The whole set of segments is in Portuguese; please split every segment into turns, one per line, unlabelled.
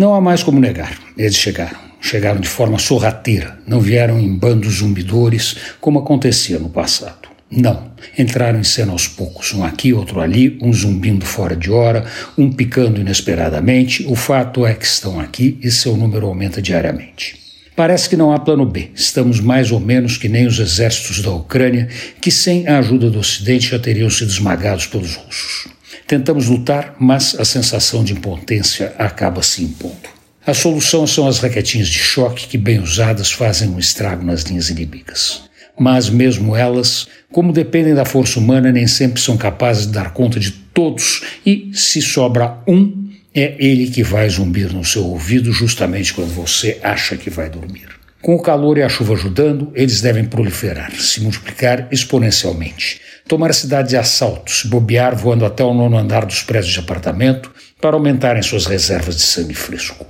Não há mais como negar. Eles chegaram. Chegaram de forma sorrateira. Não vieram em bandos zumbidores, como acontecia no passado. Não. Entraram em cena aos poucos, um aqui, outro ali, um zumbindo fora de hora, um picando inesperadamente. O fato é que estão aqui e seu número aumenta diariamente. Parece que não há plano B. Estamos mais ou menos que nem os exércitos da Ucrânia, que sem a ajuda do Ocidente já teriam sido esmagados pelos russos. Tentamos lutar, mas a sensação de impotência acaba se impondo. A solução são as raquetinhas de choque que, bem usadas, fazem um estrago nas linhas inimigas mas mesmo elas, como dependem da força humana, nem sempre são capazes de dar conta de todos, e se sobra um, é ele que vai zumbir no seu ouvido justamente quando você acha que vai dormir. Com o calor e a chuva ajudando, eles devem proliferar, se multiplicar exponencialmente. Tomar a cidade de assalto, se bobear voando até o nono andar dos prédios de apartamento para aumentarem suas reservas de sangue fresco.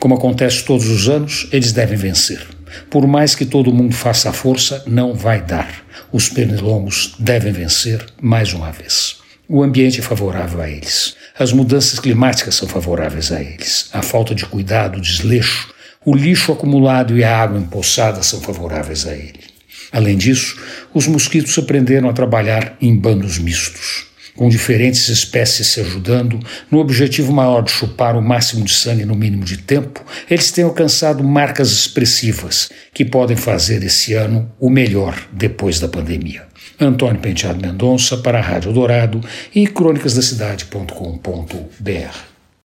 Como acontece todos os anos, eles devem vencer. Por mais que todo mundo faça força, não vai dar. Os pernilongos devem vencer mais uma vez. O ambiente é favorável a eles. As mudanças climáticas são favoráveis a eles. A falta de cuidado, o desleixo, o lixo acumulado e a água empoçada são favoráveis a ele. Além disso, os mosquitos aprenderam a trabalhar em bandos mistos com diferentes espécies se ajudando, no objetivo maior de chupar o máximo de sangue no mínimo de tempo, eles têm alcançado marcas expressivas que podem fazer esse ano o melhor depois da pandemia. Antônio Penteado Mendonça para a Rádio Dourado e crônicasdacidade.com.br.